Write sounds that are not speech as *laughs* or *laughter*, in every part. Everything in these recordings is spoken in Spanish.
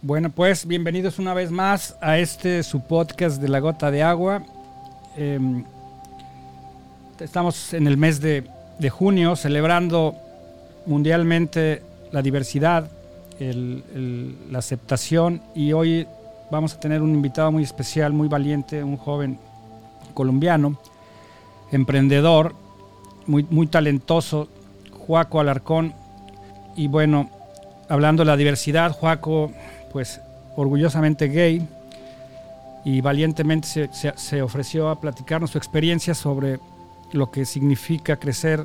Bueno, pues bienvenidos una vez más a este su podcast de la gota de agua. Em, estamos en el mes de, junio celebrando mundialmente la diversidad, la aceptación y hoy vamos a tener un invitado muy especial, muy valiente, un joven colombiano, emprendedor, muy, muy talentoso, Juaco Alarcón. Y bueno, hablando de la diversidad, Juaco pues orgullosamente gay y valientemente se, ofreció a platicarnos su experiencia sobre lo que significa crecer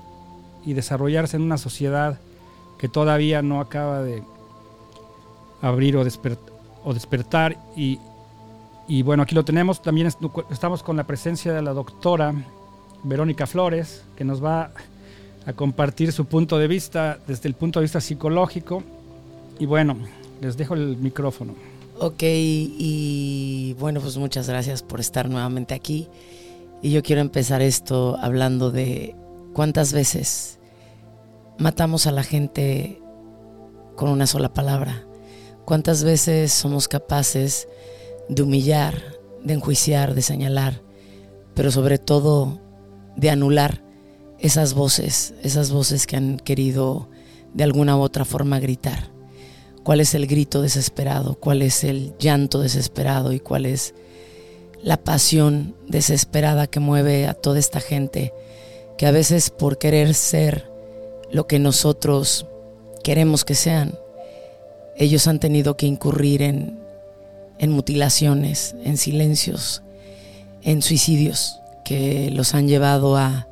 y desarrollarse en una sociedad que todavía no acaba de abrir o, o despertar. Y, y, bueno, aquí lo tenemos. También estamos con la presencia de la doctora Verónica Flores, que nos va a compartir su punto de vista desde el punto de vista psicológico. Y bueno, les dejo el micrófono. Ok, y bueno, pues muchas gracias por estar nuevamente aquí. Y yo quiero empezar esto hablando de cuántas veces matamos a la gente con una sola palabra. Cuántas veces somos capaces de humillar, de enjuiciar, de señalar, pero sobre todo de anular esas voces, esas voces que han querido de alguna u otra forma gritar cuál es el grito desesperado, cuál es el llanto desesperado y cuál es la pasión desesperada que mueve a toda esta gente que a veces por querer ser lo que nosotros queremos que sean, ellos han tenido que incurrir en, mutilaciones, en silencios, en suicidios que los han llevado a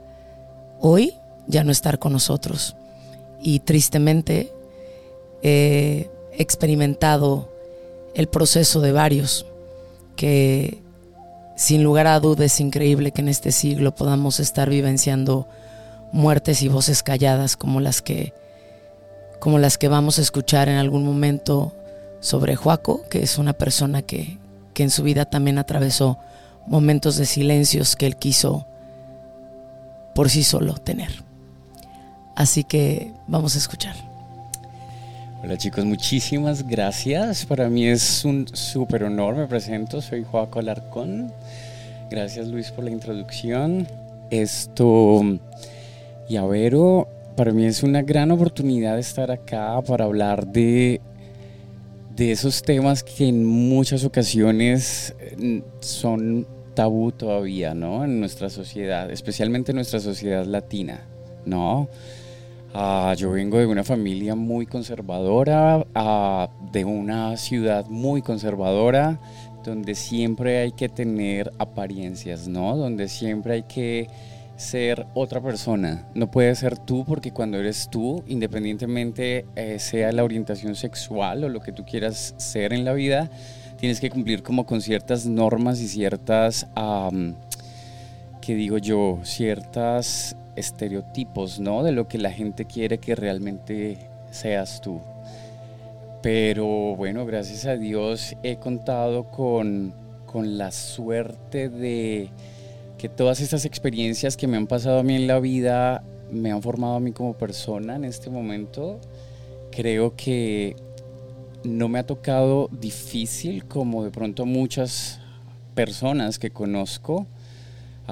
hoy ya no estar con nosotros. Y tristemente eh, experimentado el proceso de varios, que sin lugar a dudas es increíble que en este siglo podamos estar vivenciando muertes y voces calladas como las que como las que vamos a escuchar en algún momento sobre Juaco, que es una persona que, que en su vida también atravesó momentos de silencios que él quiso por sí solo tener. Así que vamos a escuchar. Hola chicos, muchísimas gracias. Para mí es un súper honor. Me presento, soy Joaco Alarcón. Gracias Luis por la introducción. Esto, y a Vero, para mí es una gran oportunidad estar acá para hablar de, de esos temas que en muchas ocasiones eh, son tabú todavía, ¿no? En nuestra sociedad, especialmente en nuestra sociedad latina, ¿no? Ah, yo vengo de una familia muy conservadora, ah, de una ciudad muy conservadora, donde siempre hay que tener apariencias, ¿no? Donde siempre hay que ser otra persona. No puedes ser tú porque cuando eres tú, independientemente eh, sea la orientación sexual o lo que tú quieras ser en la vida, tienes que cumplir como con ciertas normas y ciertas, que digo yo, ciertas estereotipos, ¿no? De lo que la gente quiere que realmente seas tú. Pero bueno, gracias a Dios he contado con, con la suerte de que todas estas experiencias que me han pasado a mí en la vida me han formado a mí como persona en este momento. Creo que no me ha tocado difícil como de pronto muchas personas que conozco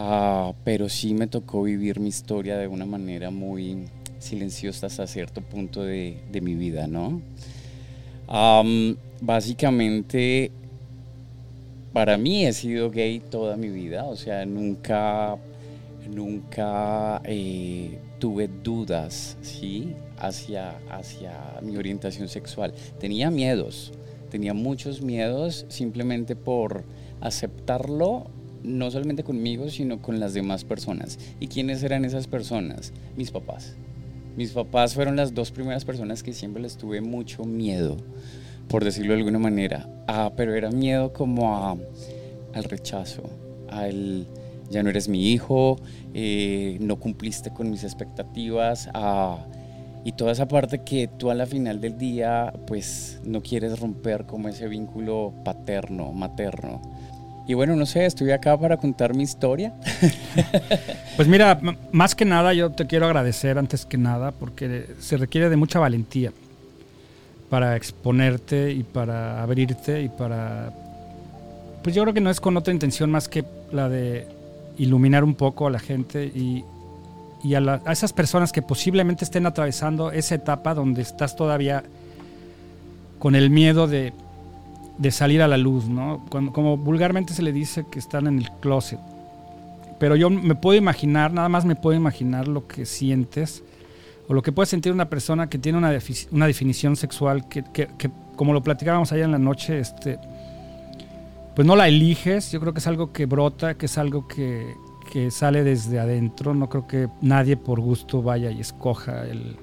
Ah, pero sí me tocó vivir mi historia de una manera muy silenciosa hasta cierto punto de, mi vida, ¿no? básicamente, para mí he sido gay toda mi vida, o sea, nunca, nunca eh, tuve dudas, ¿sí? Hacia, hacia mi orientación sexual. Tenía miedos, tenía muchos miedos simplemente por aceptarlo no solamente conmigo, sino con las demás personas. ¿Y quiénes eran esas personas? Mis papás. Mis papás fueron las dos primeras personas que siempre les tuve mucho miedo, por decirlo de alguna manera. Ah, pero era miedo como a, al rechazo, al ya no eres mi hijo, eh, no cumpliste con mis expectativas, y toda esa parte que tú a la final del día pues no quieres romper como ese vínculo paterno, materno. Y bueno, no sé, estoy acá para contar mi historia. *laughs* Pues mira, más que nada yo te quiero agradecer antes que nada porque se requiere de mucha valentía. para exponerte y para abrirte y para... Pues yo creo que no es con otra intención más que la de iluminar un poco a la gente y a, esas personas que posiblemente estén atravesando esa etapa donde estás todavía con el miedo de, de salir a la luz, ¿no? como vulgarmente se le dice que están en el closet. Pero yo me puedo imaginar, nada más me puedo imaginar lo que sientes o lo que puede sentir una persona que tiene una, una definición sexual que, como lo platicábamos allá en la noche, este, pues no la eliges, yo creo que es algo que brota, que es algo que, que sale desde adentro, no creo que nadie por gusto vaya y escoja el,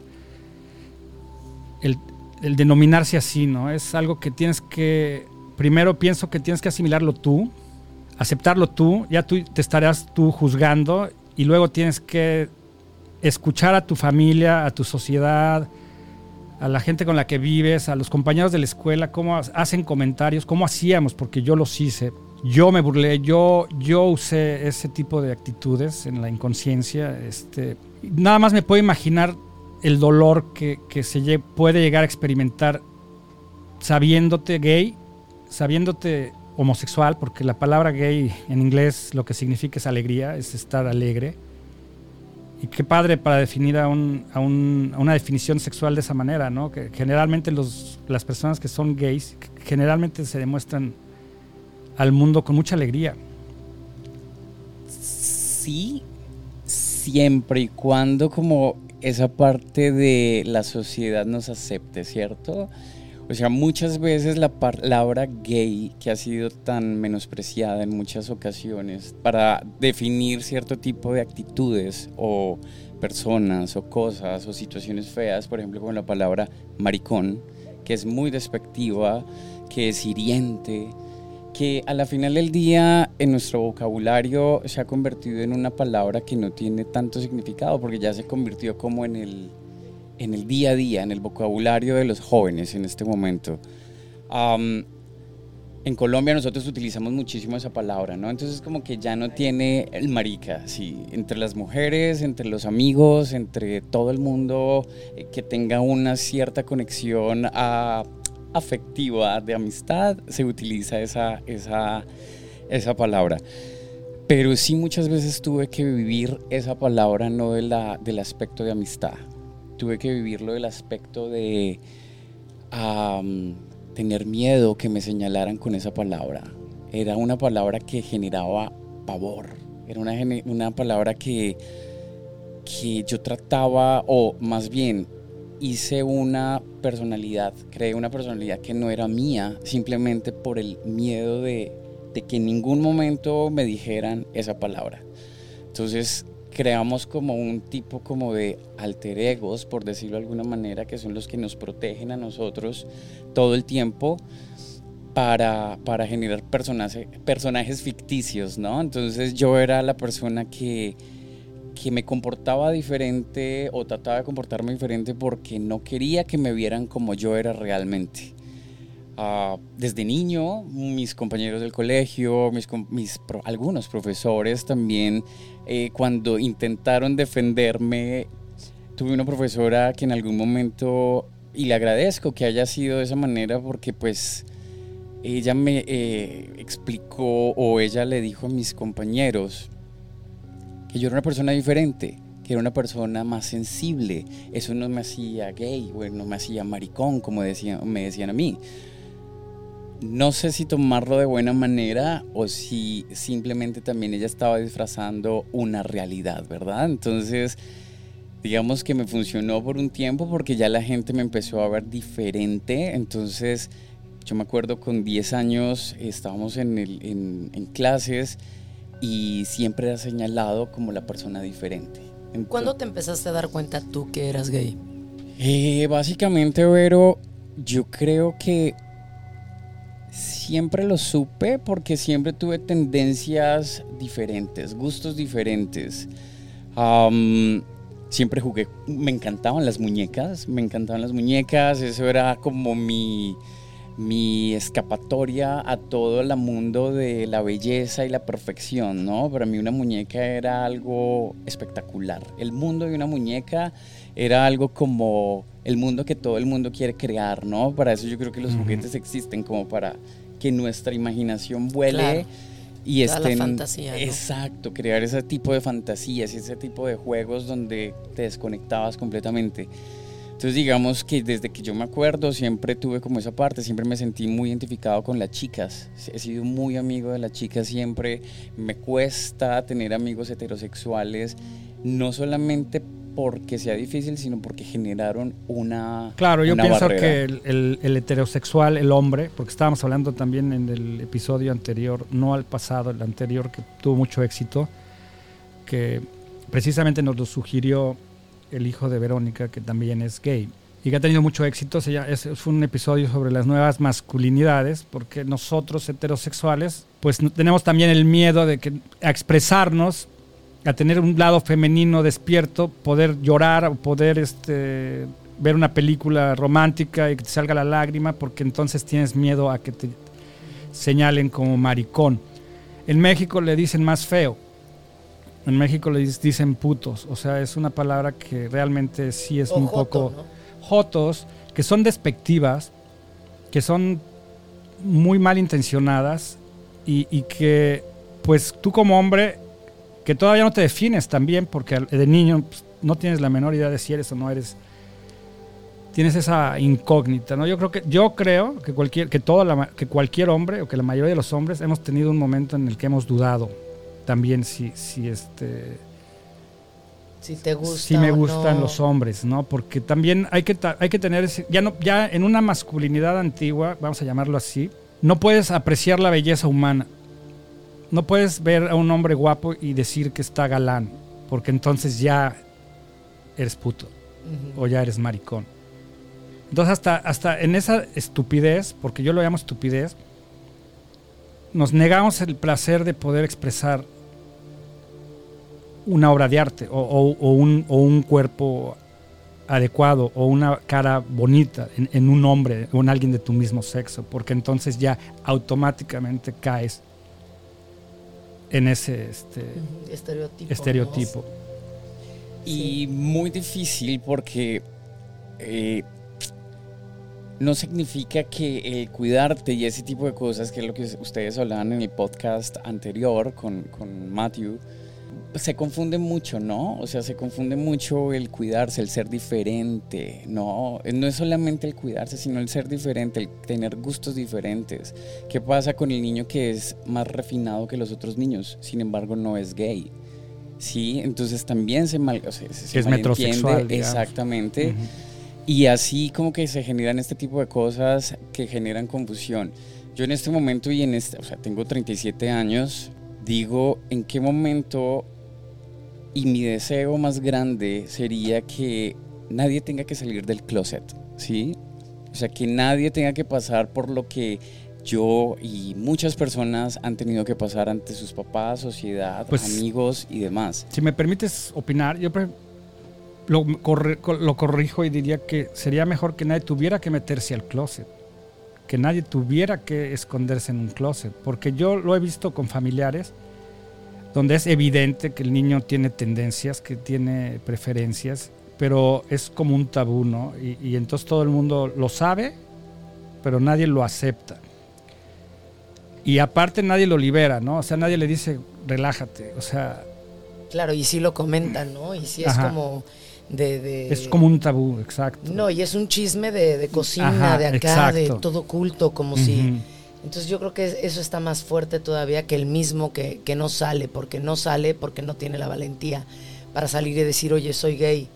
el, el denominarse así, ¿no? Es algo que tienes que, primero pienso que tienes que asimilarlo tú, aceptarlo tú, ya tú te estarás tú juzgando y luego tienes que escuchar a tu familia, a tu sociedad, a la gente con la que vives, a los compañeros de la escuela, cómo hacen comentarios, cómo hacíamos, porque yo los hice. Yo me burlé, yo, yo usé ese tipo de actitudes en la inconsciencia. Este, nada más me puedo imaginar el dolor que, que se puede llegar a experimentar sabiéndote gay, sabiéndote homosexual, porque la palabra gay en inglés lo que significa es alegría, es estar alegre. Y qué padre para definir a, un, a, un, a una definición sexual de esa manera, ¿no? Que generalmente los, las personas que son gays generalmente se demuestran al mundo con mucha alegría. Sí, siempre y cuando como esa parte de la sociedad nos acepte, ¿cierto? O sea, muchas veces la palabra gay, que ha sido tan menospreciada en muchas ocasiones para definir cierto tipo de actitudes o personas o cosas o situaciones feas, por ejemplo, con la palabra maricón, que es muy despectiva, que es hiriente, que a la final del día en nuestro vocabulario se ha convertido en una palabra que no tiene tanto significado porque ya se convirtió como en el en el día a día, en el vocabulario de los jóvenes en este momento. en Colombia nosotros utilizamos muchísimo esa palabra, ¿no? Entonces como que ya no tiene el marica, sí, entre las mujeres, entre los amigos, entre todo el mundo eh, que tenga una cierta conexión afectiva de amistad, se utiliza esa, esa, esa palabra. Pero sí muchas veces tuve que vivir esa palabra no del aspecto de amistad, tuve que vivirlo del aspecto de tener miedo que me señalaran con esa palabra. Era una palabra que generaba pavor, era una, una palabra que, que yo trataba, o más bien hice una personalidad, creé una personalidad que no era mía, simplemente por el miedo de, de que en ningún momento me dijeran esa palabra. Entonces creamos como un tipo como de alter egos, por decirlo de alguna manera, que son los que nos protegen a nosotros todo el tiempo para, para generar personaje, personajes ficticios, ¿no? Entonces yo era la persona que, que me comportaba diferente o trataba de comportarme diferente porque no quería que me vieran como yo era realmente. Ah, desde niño, mis compañeros del colegio, mis algunos profesores también, eh, cuando intentaron defenderme, tuve una profesora que en algún momento, y le agradezco que haya sido de esa manera porque pues ella me eh, explicó o ella le dijo a mis compañeros que yo era una persona diferente, que era una persona más sensible. Eso no me hacía gay, no me hacía maricón, como me decían a mí no sé si tomarlo de buena manera o si simplemente también ella estaba disfrazando una realidad, ¿verdad? Entonces, digamos que me funcionó por un tiempo porque ya la gente me empezó a ver diferente. Entonces, yo me acuerdo con 10 años estábamos en, en, clases y siempre era señalado como la persona diferente. ¿Cuándo te empezaste a dar cuenta tú que eras gay? Eh, básicamente, Vero, yo creo que Siempre lo supe porque siempre tuve tendencias diferentes, gustos diferentes. siempre jugué, me encantaban las muñecas, me encantaban las muñecas, eso era como mi, mi escapatoria a todo el mundo de la belleza y la perfección, ¿no? Para mí una muñeca era algo espectacular. El mundo de una muñeca era algo como el mundo que todo el mundo quiere crear, ¿no? Para eso yo creo que los juguetes existen, como para que nuestra imaginación vuele. Y estén, fantasía, Exacto, crear ese tipo de fantasías y ese tipo de juegos donde te desconectabas completamente. Entonces digamos que desde que yo me acuerdo siempre tuve como esa parte, siempre me sentí muy identificado con las chicas. He sido muy amigo de las chicas siempre. Me cuesta tener amigos heterosexuales, no solamente porque sea difícil, sino porque generaron una. Claro, yo pienso que el, el, heterosexual, el hombre, porque estábamos hablando también en el episodio anterior, no al pasado, el anterior que tuvo mucho éxito, que precisamente nos lo sugirió el hijo de Verónica, que también es gay y que ha tenido mucho éxito. Es, fue un episodio sobre las nuevas masculinidades, porque nosotros heterosexuales, pues tenemos también el miedo de que a expresarnos, a tener un lado femenino despierto, poder llorar o poder este, ver una película romántica y que te salga la lágrima, porque entonces tienes miedo a que te señalen como maricón. En México le dicen más feo en México le dicen putos, o sea, es una palabra que realmente sí es un poco jotos, que son despectivas, que son muy mal intencionadas y, que pues tú como hombre, que todavía no te defines también, porque de niño pues, no tienes la menor idea de si eres o no eres, tienes esa incógnita, ¿no? Yo creo que yo creo que cualquier que toda que cualquier hombre o que la mayoría de los hombres hemos tenido un momento en el que hemos dudado también si, si este... Si te gusta Si me gustan los hombres, ¿no? Porque también hay que, hay que tener, ya, no, ya en una masculinidad antigua, vamos a llamarlo así, no puedes apreciar la belleza humana. No puedes ver a un hombre guapo y decir que está galán, porque entonces ya eres puto o ya eres maricón. Entonces hasta, hasta en esa estupidez, porque yo lo llamo estupidez, nos negamos el placer de poder expresar una obra de arte o, un, un, cuerpo adecuado o una cara bonita en, un hombre o en alguien de tu mismo sexo, porque entonces ya automáticamente caes en ese este, estereotipo. Y muy difícil porque eh, no significa que el cuidarte y ese tipo de cosas, que es lo que ustedes hablaban en el podcast anterior con, con Matthew, se confunde mucho, ¿no? O sea, se confunde mucho el cuidarse, el ser diferente, ¿no? No es solamente el cuidarse, sino el ser diferente, el tener gustos diferentes. ¿Qué pasa con el niño que es más refinado que los otros niños? Sin embargo, no es gay. Sí, entonces también se mal, o sea, se es metrosexual. Exactamente. Y así como que se generan este tipo de cosas que generan confusión. Yo en este momento y en este, o sea, tengo 37 años, digo en qué momento y mi deseo más grande sería que nadie tenga que salir del closet, ¿sí? O sea, que nadie tenga que pasar por lo que yo y muchas personas han tenido que pasar ante sus papás, sociedad, pues, amigos y demás. Si me permites opinar, yo lo, lo corrijo y diría que sería mejor que nadie tuviera que meterse al closet, que nadie tuviera que esconderse en un closet, porque yo lo he visto con familiares donde es evidente que el niño tiene tendencias, que tiene preferencias, pero es como un tabú, ¿no? Y, entonces todo el mundo lo sabe, pero nadie lo acepta. Y aparte nadie lo libera, ¿no? O sea, nadie le dice, relájate, o sea... Claro, y sí lo comentan, ¿no? Y sí es como... De, Es como un tabú, exacto. No, y es un chisme de, cocina, de acá, de todo culto, como si entonces yo creo que eso está más fuerte todavía que el mismo que, no sale, porque no sale, porque no tiene la valentía para salir y decir, oye, soy gay.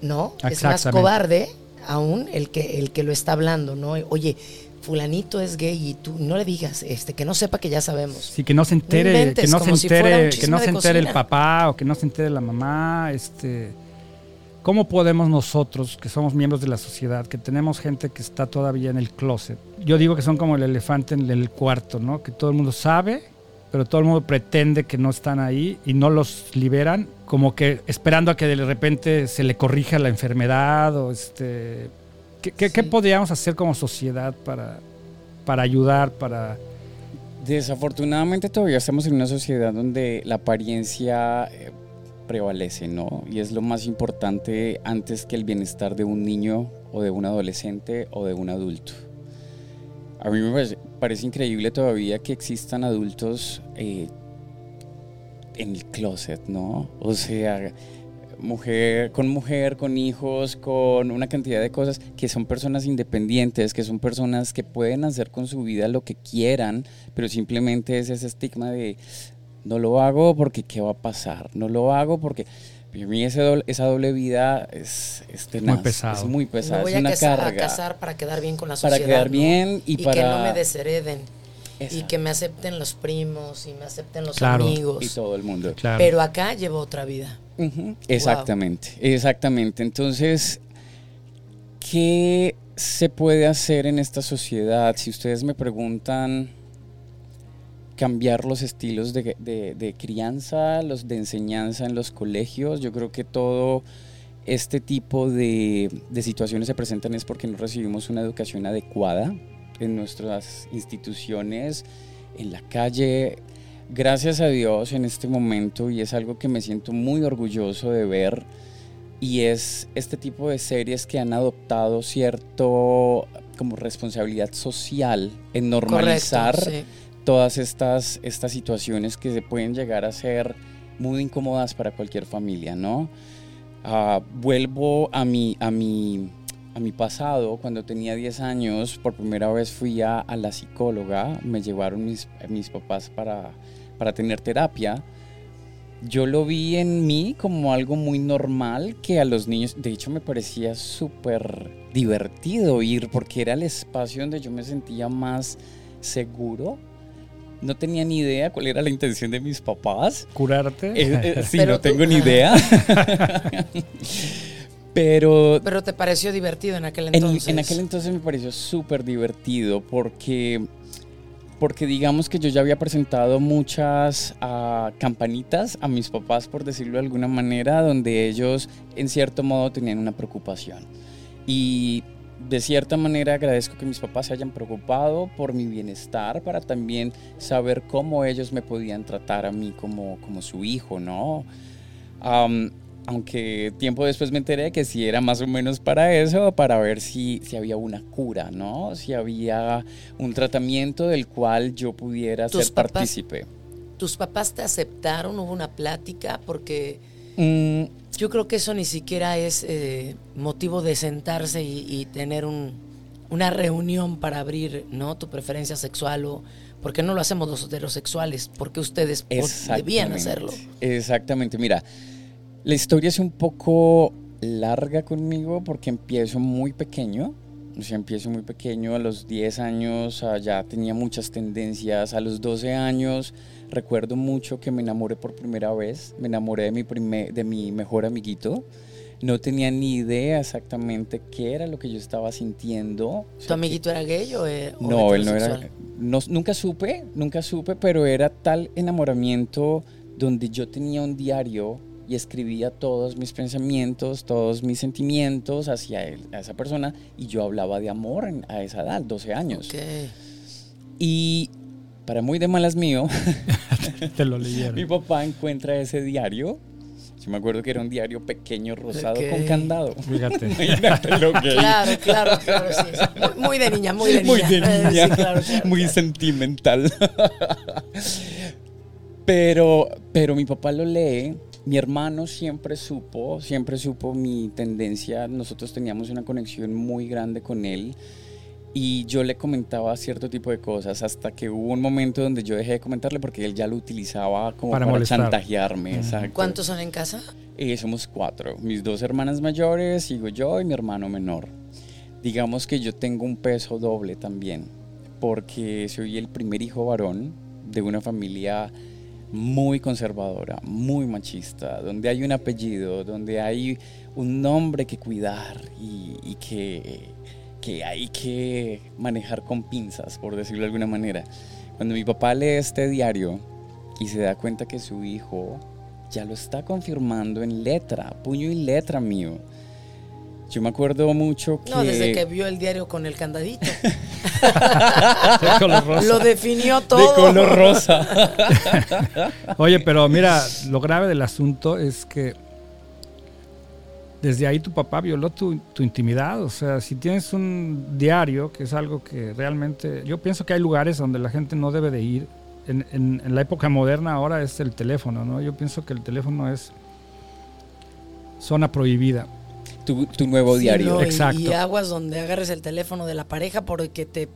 No, es más cobarde aún el que, el que lo está hablando, ¿no? Oye, fulanito es gay y tú no le digas, este, que no sepa que ya sabemos. Sí, que no se entere, que no se entere, que no se entere el papá o que no se entere la mamá, este ¿Cómo podemos nosotros, que somos miembros de la sociedad, que tenemos gente que está todavía en el closet? Yo digo que son como el elefante en el cuarto, ¿no? Que todo el mundo sabe, pero todo el mundo pretende que no están ahí y no los liberan, como que esperando a que de repente se le corrija la enfermedad o este ¿Qué, podríamos hacer como sociedad para, para ayudar, para... Desafortunadamente todavía estamos en una sociedad donde la apariencia eh, prevalece, ¿no? Y es lo más importante antes que el bienestar de un niño o de un adolescente o de un adulto. A mí me parece, increíble todavía que existan adultos eh, en el closet, ¿no? O sea, mujer con mujer, con hijos, con una cantidad de cosas, que son personas independientes, que son personas que pueden hacer con su vida lo que quieran, pero simplemente es ese estigma de no lo hago porque qué va a pasar, no lo hago porque para mí esa doble vida es, es muy pesado. Es muy pesado, voy es una a carga. a casar para quedar bien con la sociedad. Para quedar bien y, para... que no me deshereden. Y que me acepten los primos y me acepten los amigos. Y todo el mundo. Pero acá llevo otra vida. Exactamente, exactamente. Entonces, ¿qué se puede hacer en esta sociedad? Si ustedes me preguntan cambiar los estilos de, crianza, los de enseñanza en los colegios. Yo creo que todo este tipo de, situaciones se presentan es porque no recibimos una educación adecuada en nuestras instituciones, en la calle. Gracias a Dios en este momento, y es algo que me siento muy orgulloso de ver, y es este tipo de series que han adoptado cierto como responsabilidad social en normalizar todas estas, estas situaciones que se pueden llegar a ser muy incómodas para cualquier familia, ¿no? Ah, vuelvo a mi, a, mi, a mi pasado, cuando tenía 10 años, por primera vez fui a, la psicóloga, me llevaron mis, mis papás para, para tener terapia. Yo lo vi en mí como algo muy normal que a los niños, de hecho me parecía súper divertido ir porque era el espacio donde yo me sentía más seguro no tenía ni idea cuál era la intención de mis papás. ¿Curarte? Eh, eh, *laughs* sí, no tengo ni *laughs* idea. Pero... Pero te pareció divertido en aquel entonces. En, aquel entonces me pareció súper divertido porque, porque digamos que yo ya había presentado muchas ah, campanitas a mis papás, por decirlo de alguna manera, donde ellos en cierto modo tenían una preocupación. Y de cierta manera agradezco que mis papás se hayan preocupado por mi bienestar para también saber cómo ellos me podían tratar a mí como, como su hijo, ¿no? aunque tiempo después me enteré que sí era más o menos para eso, para ver si, si había una cura, ¿no? Si había un tratamiento del cual yo pudiera ser partícipe. ¿Tus papás te aceptaron? ¿Hubo una plática? Porque Mm, yo creo que eso ni siquiera es eh, motivo de sentarse y, tener una reunión para abrir ¿no? tu preferencia sexual o por qué no lo hacemos los heterosexuales, por qué ustedes debían hacerlo. Exactamente, mira, la historia es un poco larga conmigo porque empiezo muy pequeño. O sea, empiezo muy pequeño, a los 10 años ya tenía muchas tendencias, a los 12 años Recuerdo mucho que me enamoré por primera vez, me enamoré de mi, primer, de mi mejor amiguito. No tenía ni idea exactamente qué era lo que yo estaba sintiendo. ¿Tu amiguito era gay o, eh, No, él no era. nunca supe, nunca supe, pero era tal enamoramiento donde yo tenía un diario y escribía todos mis pensamientos, todos mis sentimientos hacia él, a esa persona, y yo hablaba de amor a esa edad, 12 años. Okay. Y para muy de malas mío, *laughs* te lo leyeron. mi papá encuentra ese diario. Yo me acuerdo que era un diario pequeño rosado con candado. Fíjate. *laughs* lo que Claro, claro, claro, sí. Muy, de niña, muy de niña. Muy de niña. muy sentimental. *laughs* pero, pero mi papá lo lee. Mi hermano siempre supo, siempre supo mi tendencia. Nosotros teníamos una conexión muy grande con él y yo le comentaba cierto tipo de cosas hasta que hubo un momento donde yo dejé de comentarle porque él ya lo utilizaba como para, chantajearme. ¿Cuántos son en casa? Eh, somos cuatro, mis dos hermanas mayores, sigo yo y mi hermano menor. Digamos que yo tengo un peso doble también, porque soy el primer hijo varón de una familia muy conservadora, muy machista, donde hay un apellido, donde hay un nombre que cuidar y, y que que hay que manejar con pinzas, por decirlo de alguna manera. Cuando mi papá lee este diario y se da cuenta que su hijo ya lo está confirmando en letra, puño y letra mío, Yo me acuerdo mucho que... No, desde que vio el diario con el candadito. *laughs* De color rosa. Lo definió De todo. color rosa. *laughs* Oye, pero mira, lo grave del asunto es que desde ahí tu papá violó tu, tu intimidad. O sea, si tienes un diario, que es algo que realmente... Yo pienso que hay lugares donde la gente no debe de ir. En, en- en la época moderna ahora es el teléfono, ¿no? Yo pienso que el teléfono es zona prohibida. tu, tu nuevo Sí, diario. no, y- Exacto. Y, aguas donde agarres el teléfono de la pareja porque te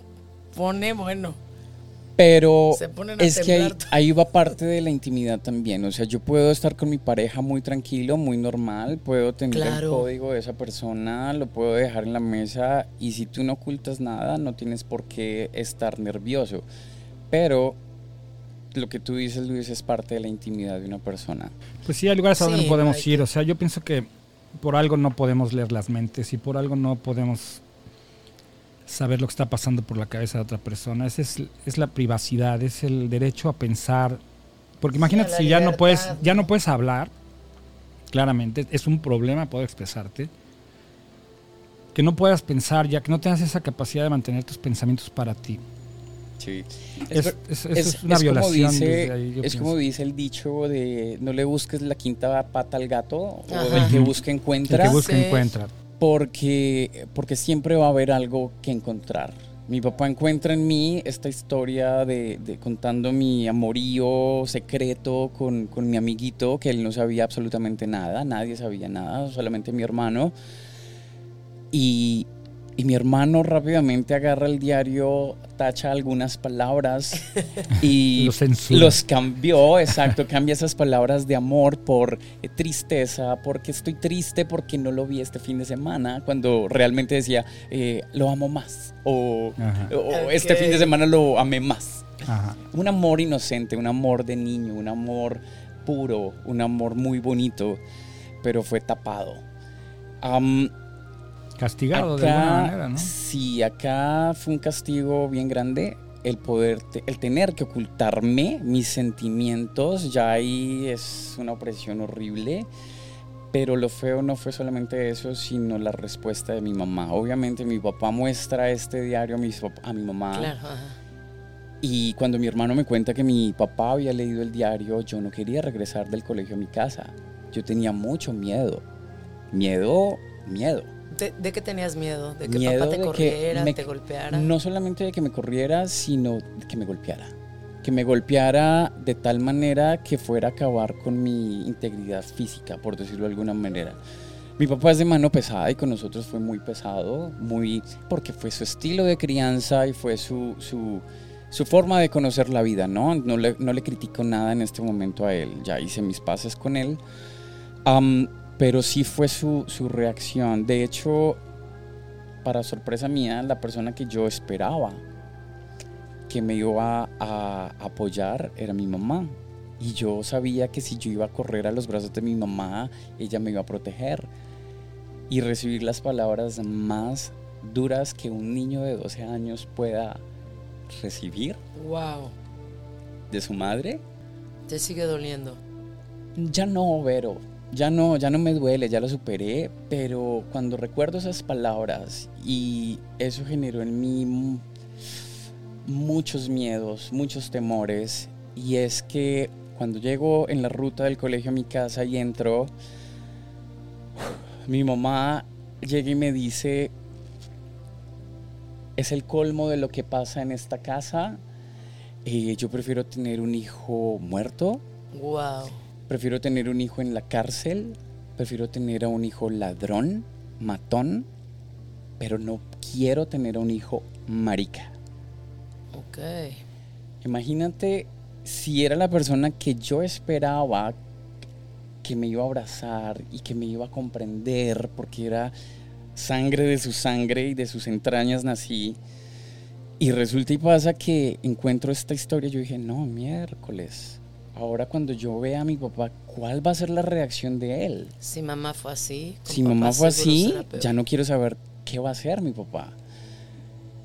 pone, bueno, Pero se ponen a es que *laughs* ahí, va parte de la intimidad también. O sea, yo puedo estar con mi pareja muy tranquilo, muy normal, puedo tener el código de esa persona, lo puedo dejar en la mesa y si tú no ocultas nada, no tienes por qué estar nervioso. Pero lo que tú dices, Luis, es parte de la intimidad de una persona. Pues sí, hay lugares a donde Sí, no podemos ir. O sea, yo pienso que por algo no podemos leer las mentes y por algo no podemos saber lo que está pasando por la cabeza de otra persona. Esa es, es la privacidad, es el derecho a pensar. Porque imagínate si ya no puedes, ya no puedes hablar, claramente, es un problema poder expresarte. Que no puedas pensar, ya que no tengas esa capacidad de mantener tus pensamientos para ti. Sí. Es, una como violación. dice- ahí, yo es como dice el dicho de no le busques la quinta pata al gato o Ajá. el que busca el encuentra. que busca Sí. encuentra. Porque, porque siempre va a haber algo que encontrar. Mi papá encuentra en mí esta historia de, de contando mi amorío secreto con, con mi amiguito, que él no sabía absolutamente nada, nadie sabía nada, solamente mi hermano. Y, y mi hermano rápidamente agarra el diario, tacha algunas palabras *laughs* y los cambió, exacto, cambia esas palabras de amor por eh, tristeza, porque estoy triste porque no lo vi este fin de semana, cuando realmente decía, eh, lo amo más, o, o este Ok. fin de semana lo amé más. Ajá. Un amor inocente, un amor de niño, un amor puro, un amor muy bonito, pero fue tapado. Am, Castigado de alguna Acá, manera, ¿no? Sí, acá fue un castigo bien grande el poder, te- el tener que ocultarme mis sentimientos, ya ahí es una opresión horrible. Pero lo feo no fue solamente eso, sino la respuesta de mi mamá. Obviamente mi papá muestra este diario a mi, pap- a mi mamá. Claro, ajá. Y cuando mi hermano me cuenta que mi papá había leído el diario, yo no quería regresar del colegio a mi casa. Yo tenía mucho miedo. Miedo, miedo. ¿De, de qué tenías miedo? ¿De que Miedo papá te de que corriera, me- te golpeara? No solamente de que me corriera, sino de que me golpeara. Que me golpeara de tal manera que fuera a acabar con mi integridad física, por decirlo de alguna manera. Mi papá es de mano pesada y con nosotros fue muy pesado, muy porque fue su estilo de crianza y fue su, su, su forma de conocer la vida, ¿no? No le, no le critico nada en este momento a él, ya hice mis pases con él. Pero sí fue su, su reacción. De hecho, para sorpresa mía, la persona que yo esperaba que me iba a apoyar era mi mamá. Y yo sabía que si yo iba a correr a los brazos de mi mamá, ella me iba a proteger. Y recibir las palabras más duras que un niño de 12 años pueda recibir Wow, de su madre, te sigue doliendo. ya no, Vero, ya no, ya no me duele, ya lo superé, pero cuando recuerdo esas palabras y eso generó en mí mu- muchos miedos, muchos temores, y es que cuando llego en la ruta del colegio a mi casa y entro, mi mamá llega y me dice, es el colmo de lo que pasa en esta casa, eh, yo prefiero tener un hijo muerto Wow. Prefiero tener un hijo en la cárcel, prefiero tener a un hijo ladrón, matón, pero no quiero tener a un hijo marica. Ok. Imagínate si era la persona que yo esperaba que me iba a abrazar y que me iba a comprender porque era sangre de su sangre y de sus entrañas nací. Y resulta y pasa que encuentro esta historia, yo dije, no, miércoles. Ahora cuando yo vea a mi papá, ¿cuál va a ser la reacción de él? Si mamá fue así. Si mamá fue así, ya no quiero saber qué va a hacer mi papá.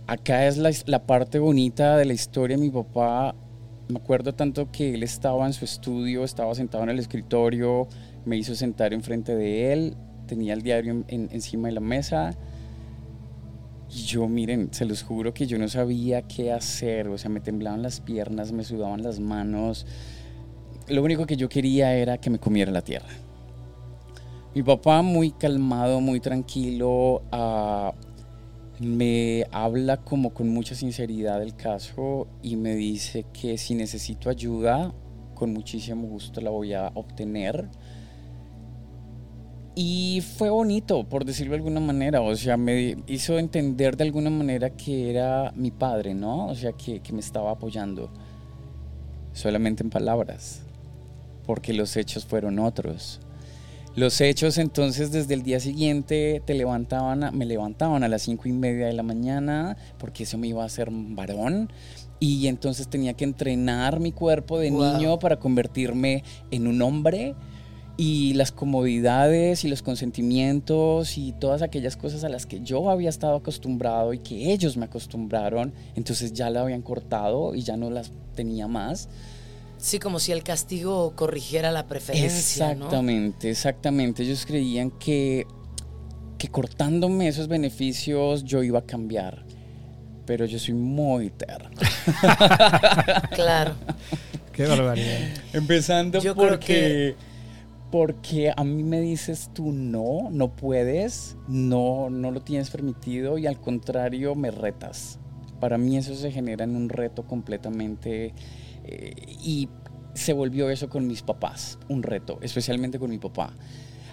Acá es la, la parte bonita de la historia. Mi papá, me acuerdo tanto que él estaba en su estudio, estaba sentado en el escritorio, me hizo sentar enfrente de él tenía el diario encima de la mesa. Y yo, miren, se los juro que yo no sabía qué hacer, o sea, me temblaban las piernas, me sudaban las manos. Lo único que yo quería era que me comiera la tierra. Mi papá, muy calmado, muy tranquilo, uh, me habla como con mucha sinceridad del caso y me dice que si necesito ayuda, con muchísimo gusto la voy a obtener. Y fue bonito, por decirlo de alguna manera, o sea, me hizo entender de alguna manera que era mi padre, ¿no? O sea, que me estaba apoyando, solamente en palabras, porque los hechos fueron otros. Los hechos entonces desde el día siguiente te levantaban, me levantaban a las cinco y media de la mañana porque eso me iba a hacer varón y entonces tenía que entrenar mi cuerpo de niño para convertirme en un hombre y las comodidades y los consentimientos y todas aquellas cosas a las que yo había estado acostumbrado y que ellos me acostumbraron, entonces ya la habían cortado y ya no las tenía más. Sí, como si el castigo corrigiera la preferencia. Exactamente, exactamente. Ellos creían que, que cortándome esos beneficios yo iba a cambiar. Pero yo soy muy terno. *laughs* claro. Qué barbaridad. Empezando porque, porque a mí me dices tú no, no puedes, no, no lo tienes permitido y al contrario me retas. Para mí eso se genera en un reto completamente eh, y se volvió eso con mis papás, un reto, especialmente con mi papá.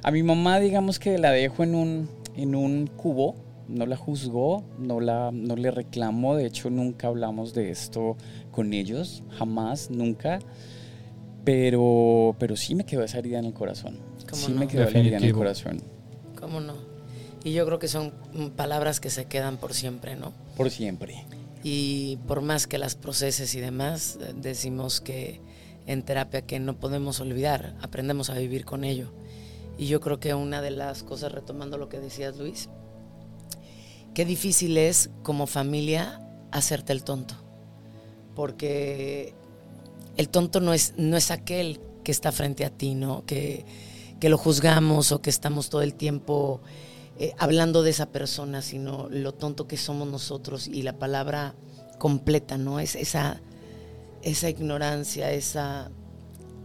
A mi mamá, digamos que la dejo en un, en un cubo, no la juzgó, no, la, no le reclamo, de hecho nunca hablamos de esto con ellos, jamás, nunca. Pero, pero sí me quedó esa herida en el corazón. Sí me quedó esa herida en el corazón. ¿Cómo no? Y yo creo que son palabras que se quedan por siempre, ¿no? Por siempre y por más que las proceses y demás, eh, decimos que en terapia que no podemos olvidar, aprendemos a vivir con ello. Y yo creo que una de las cosas, retomando lo que decías Luis, qué difícil es como familia hacerte el tonto, porque el tonto no es, no es aquel que está frente a ti, ¿no? Que, que lo juzgamos o que estamos todo el tiempo eh, hablando de esa persona, sino lo tonto que somos nosotros y la palabra completa, ¿no? Es esa, esa ignorancia, esa,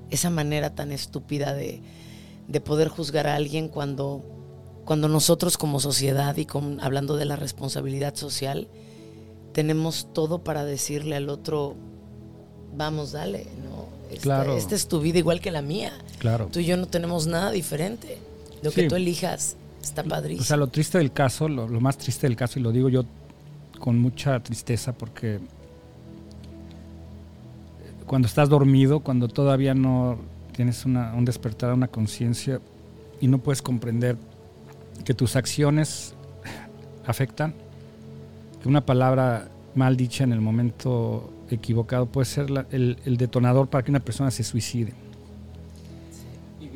esa manera tan estúpida de, poder juzgar a alguien cuando, cuando nosotros como sociedad y con, hablando de la responsabilidad social, tenemos todo para decirle al otro, vamos, dale, ¿no? Esta, claro. esta es tu vida igual que la mía. Claro. Tú y yo no tenemos nada diferente. Lo que tú elijas Está padrísimo. O sea, lo triste del caso, lo, más triste del caso, y lo digo yo con mucha tristeza porque cuando estás dormido, cuando todavía no tienes una, un despertar, una conciencia y no puedes comprender que tus acciones afectan, que una palabra mal dicha en el momento equivocado puede ser el, el detonador para que una persona se suicide.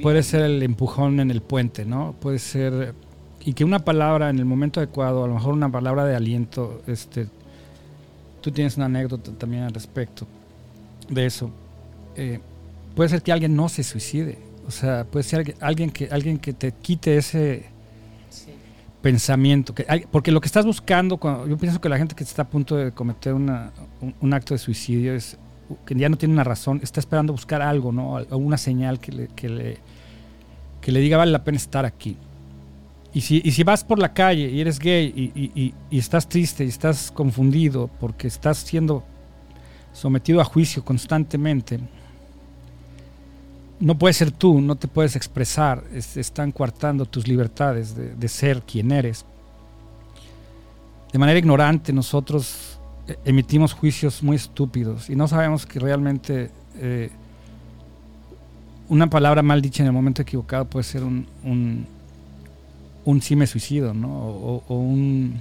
Puede ser el empujón en el puente, ¿no? Puede ser. Y que una palabra en el momento adecuado, a lo mejor una palabra de aliento, este. Tú tienes una anécdota también al respecto de eso. Eh, puede ser que alguien no se suicide. O sea, puede ser alguien que, alguien que te quite ese pensamiento. Que, porque lo que estás buscando, cuando, yo pienso que la gente que está a punto de cometer una, un, acto de suicidio es que ya no tiene una razón, está esperando buscar algo, ¿no? Una señal que le, que le, que le diga vale la pena estar aquí. Y si, y si vas por la calle y eres gay y, y, estás triste y estás confundido porque estás siendo sometido a juicio constantemente, no puedes ser tú, no te puedes expresar, están coartando tus libertades de, ser quien eres. De manera ignorante nosotros emitimos juicios muy estúpidos y no sabemos que realmente eh, una palabra mal dicha en el momento equivocado puede ser un, un, un sí me suicido, ¿no? O, un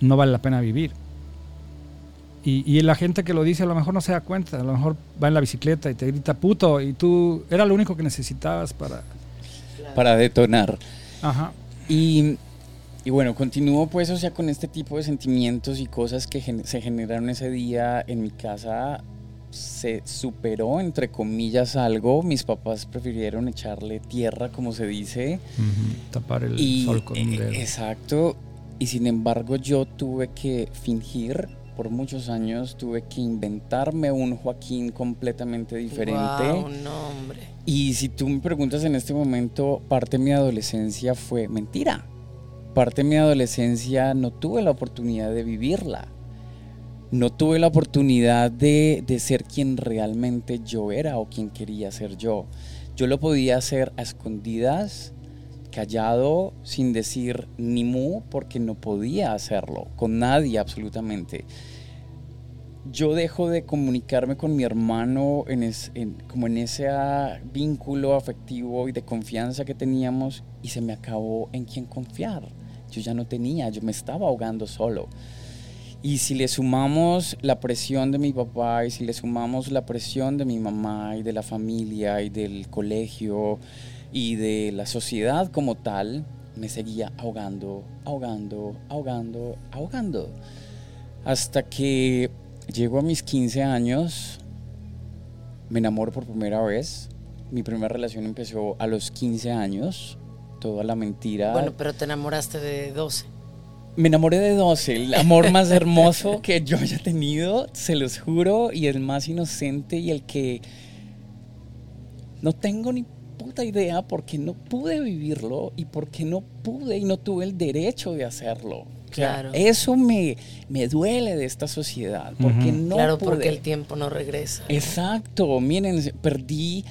no vale la pena vivir. Y, y, la gente que lo dice a lo mejor no se da cuenta, a lo mejor va en la bicicleta y te grita puto y tú era lo único que necesitabas para... Para detonar. Ajá. Y, y bueno, continúo pues, o sea, con este tipo de sentimientos y cosas que se generaron ese día en mi casa se superó, entre comillas, algo, mis papás prefirieron echarle tierra, como se dice. Tapar el sol con un dedo. Exacto. Y sin embargo yo tuve que fingir por muchos años tuve que inventarme un Joaquín completamente diferente. Wow, nombre. Y si tú me preguntas en este momento, parte de mi adolescencia fue mentira. Parte de mi adolescencia no tuve la oportunidad de vivirla. No tuve la oportunidad de, de ser quien realmente yo era o quien quería ser yo. Yo lo podía hacer a escondidas, callado, sin decir ni mu, porque no podía hacerlo, con nadie absolutamente. Yo dejo de comunicarme con mi hermano como en ese vínculo afectivo y de confianza que teníamos y se me acabó en quién confiar. Yo ya no tenía, yo me estaba ahogando solo. Y si le sumamos la presión de mi papá y si le sumamos la presión de mi mamá y de la familia y del colegio y de la sociedad como tal, me seguía ahogando, ahogando, ahogando, ahogando. Hasta que llego a mis 15 años, me enamoro por primera vez. Mi primera relación empezó a los 15 años, toda la mentira. Bueno, pero te enamoraste de 12. Me enamoré de 12, el amor más *laughs* hermoso que yo haya tenido, se los juro, y el más inocente y el que no tengo ni puta idea porque no pude vivirlo y porque no pude y no tuve el derecho de hacerlo. Claro. eso me, me duele de esta sociedad, porque no Claro, porque el tiempo no regresa. Exacto, miren, perdí,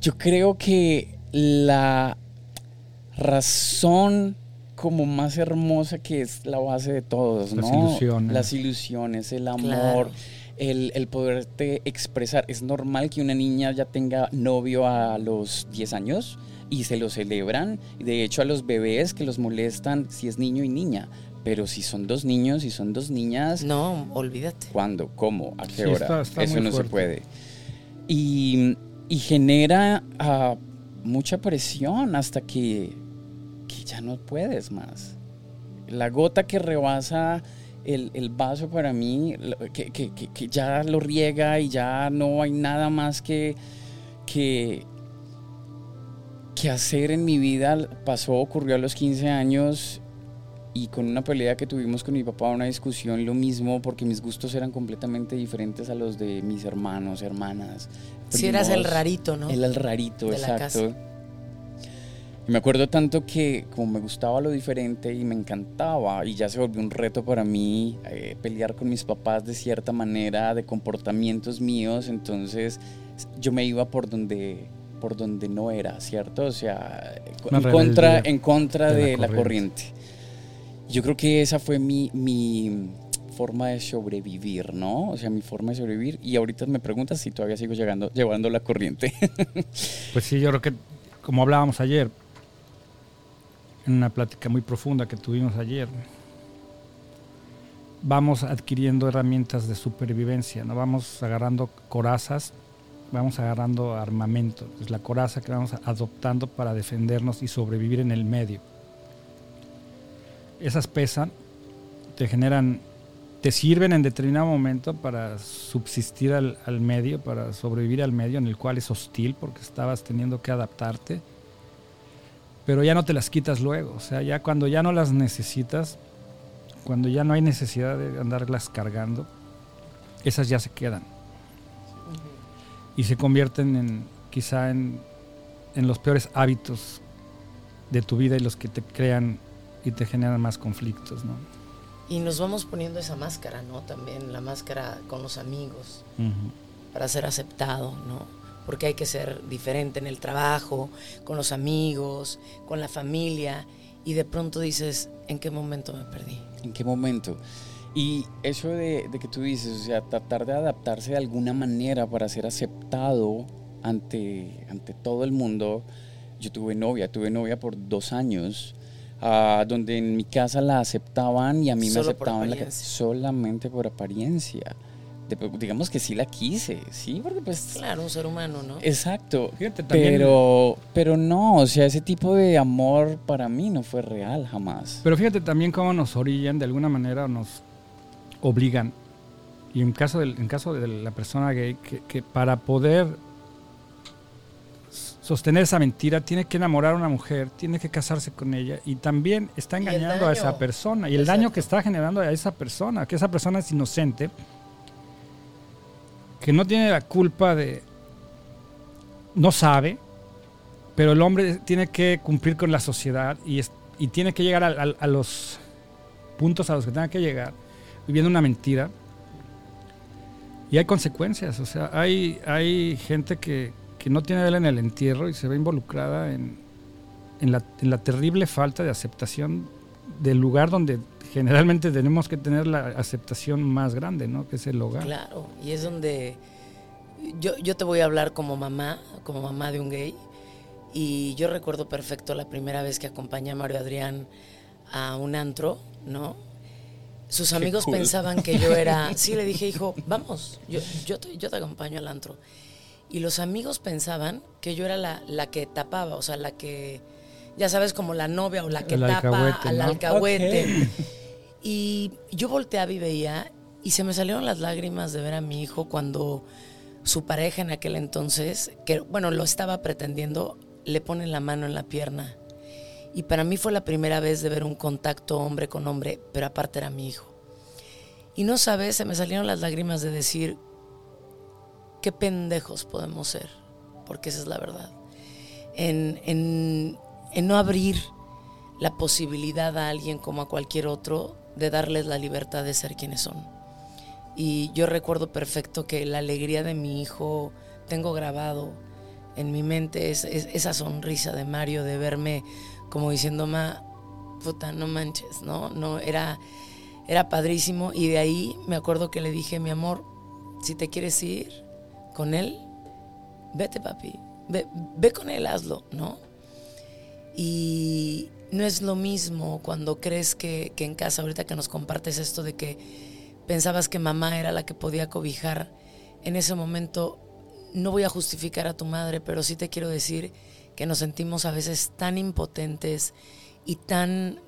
yo creo que la razón como más hermosa que es la base de todos, Las ilusiones. Las ilusiones, el amor el, el, poderte expresar. Es normal que una niña ya tenga novio a los 10 años y se lo celebran. De hecho, a los bebés que los molestan si es niño y niña. Pero si son dos niños y son dos niñas. No, olvídate. ¿Cuándo? ¿Cómo? ¿A qué hora? Eso no se puede. Y, y genera uh, mucha presión hasta que, que ya no puedes más. La gota que rebasa el, vaso para mí, que, ya lo riega y ya no hay nada más que, que, que hacer en mi vida. Pasó, ocurrió a los 15 años y con una pelea que tuvimos con mi papá, una discusión, lo mismo, porque mis gustos eran completamente diferentes a los de mis hermanos, hermanas. Si eras el rarito, ¿no? Era el rarito, exacto me acuerdo tanto que como me gustaba lo diferente y me encantaba y ya se volvió un reto para mí eh, pelear con mis papás de cierta manera, de comportamientos míos, entonces yo me iba por donde por donde no era, ¿cierto? O sea, en contra, en contra de, la, corriente. Yo creo que esa fue mi, mi forma de sobrevivir, ¿no? O sea, mi forma de sobrevivir. Y ahorita me preguntas si todavía sigo llegando, llevando la corriente. *laughs* pues sí, yo creo que, como hablábamos ayer, en una plática muy profunda que tuvimos ayer, vamos adquiriendo herramientas de supervivencia, ¿no? Vamos agarrando corazas, vamos agarrando armamento. Es la coraza que vamos adoptando para defendernos y sobrevivir en el medio. Esas pesan, te generan, te sirven en determinado momento para subsistir al, medio, para sobrevivir al medio en el cual es hostil porque estabas teniendo que adaptarte pero ya no te las quitas luego. O sea, ya cuando ya no las necesitas, cuando ya no hay necesidad de andarlas cargando, esas ya se quedan. Y se convierten en quizá en, en los peores hábitos de tu vida y los que te crean y te generan más conflictos, ¿no? Y nos vamos poniendo esa máscara, ¿no? También la máscara con los amigos, para ser aceptado, ¿no? porque hay que ser diferente en el trabajo, con los amigos, con la familia, y de pronto dices, ¿en qué momento me perdí? ¿En qué momento? Y eso de, que tú dices, o sea, tratar de adaptarse de alguna manera para ser aceptado ante, ante todo el mundo. Yo tuve novia, tuve novia por dos años, ah, donde en mi casa la aceptaban y a mí me aceptaban solamente por apariencia digamos que sí la quise, sí, porque pues... Claro, un ser humano, ¿no? Exacto, pero, pero no, o sea, ese tipo de amor para mí no fue real jamás. Pero fíjate también cómo nos orillan, de alguna manera nos obligan y en caso, del, en caso de la persona gay, que, para poder sostener esa mentira tiene que enamorar a una mujer, tiene que casarse con ella y también está engañando a esa persona y el daño que está generando a esa persona, que esa persona es inocente, que no tiene la culpa de, no sabe, pero el hombre tiene que cumplir con la sociedad y, y tiene que llegar a los puntos a los que tenga que llegar, viviendo una mentira. Y hay consecuencias, o sea, hay, hay gente que, no tiene vela en el entierro y se ve involucrada en, en, la, terrible falta de aceptación del lugar donde generalmente tenemos que tener la aceptación más grande, ¿no? Que es el hogar. Claro, y es donde yo, yo te voy a hablar como mamá, como mamá de un gay, y yo recuerdo perfecto la primera vez que acompañé a Mario Adrián a un antro, ¿no? Sus amigos pensaban que yo era. *laughs* Sí, le dije, hijo, vamos, yo, yo, te, yo te acompaño al antro. Y los amigos pensaban que yo era la, la que tapaba, o sea, la que. Ya sabes, como la novia o la que tapa al alcahuete. *laughs* Y yo volteaba y veía, y se me salieron las lágrimas de ver a mi hijo cuando su pareja en aquel entonces, que bueno, lo estaba pretendiendo, le pone la mano en la pierna y para mí fue la primera vez de ver un contacto hombre con hombre, pero aparte era mi hijo. Y no sabes, se me salieron las lágrimas de decir, qué pendejos podemos ser, porque esa es la verdad. En, en, en no abrir la posibilidad a alguien como a cualquier otro de darles la libertad de ser quienes son. Y yo recuerdo perfecto que la alegría de mi hijo, tengo grabado en mi mente esa sonrisa de Mario de verme como diciendo, ma, puta, no manches, ¿no? No, era, era padrísimo y de ahí me acuerdo que le dije, mi amor, si te quieres ir con él, vete, papi, ve, ve con él, hazlo, ¿no? Y no es lo mismo cuando crees que, que en casa, ahorita que nos compartes esto de que pensabas que mamá era la que podía cobijar, en ese momento no voy a justificar a tu madre, pero sí te quiero decir que nos sentimos a veces tan impotentes y tan,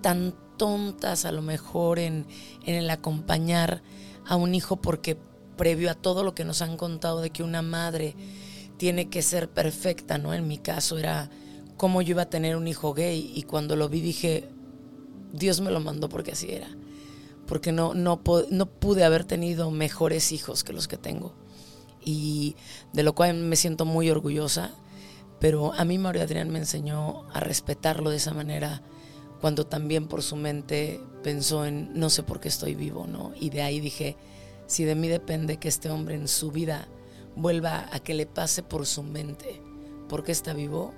tan tontas a lo mejor en, en el acompañar a un hijo porque previo a todo lo que nos han contado de que una madre tiene que ser perfecta, ¿no? En mi caso era cómo yo iba a tener un hijo gay y cuando lo vi dije, Dios me lo mandó porque así era, porque no, no, no pude haber tenido mejores hijos que los que tengo y de lo cual me siento muy orgullosa pero a mí Mario Adrián me enseñó a respetarlo de esa manera cuando también por su mente pensó en no sé por qué estoy vivo, ¿no? Y de ahí dije, si de mí depende que este hombre en su vida vuelva a que le pase por su mente por qué está vivo,